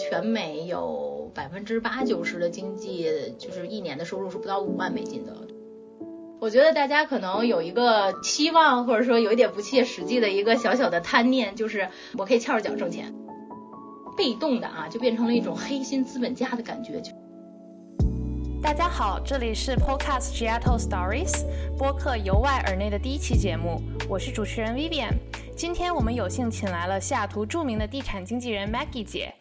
全美有百分之八九十的经济就是一年的收入是不到五万美金的。我觉得大家可能有一个期望，或者说有一点不切实际的一个小小的贪念，就是我可以翘着脚挣钱，被动的啊，就变成了一种黑心资本家的感觉。就大家好，这里是 Podcast Seattle Stories 播客由外而内的第一期节目，我是主持人 Vivian。今天我们有幸请来了西雅图著名的地产经纪人 Maggie 姐，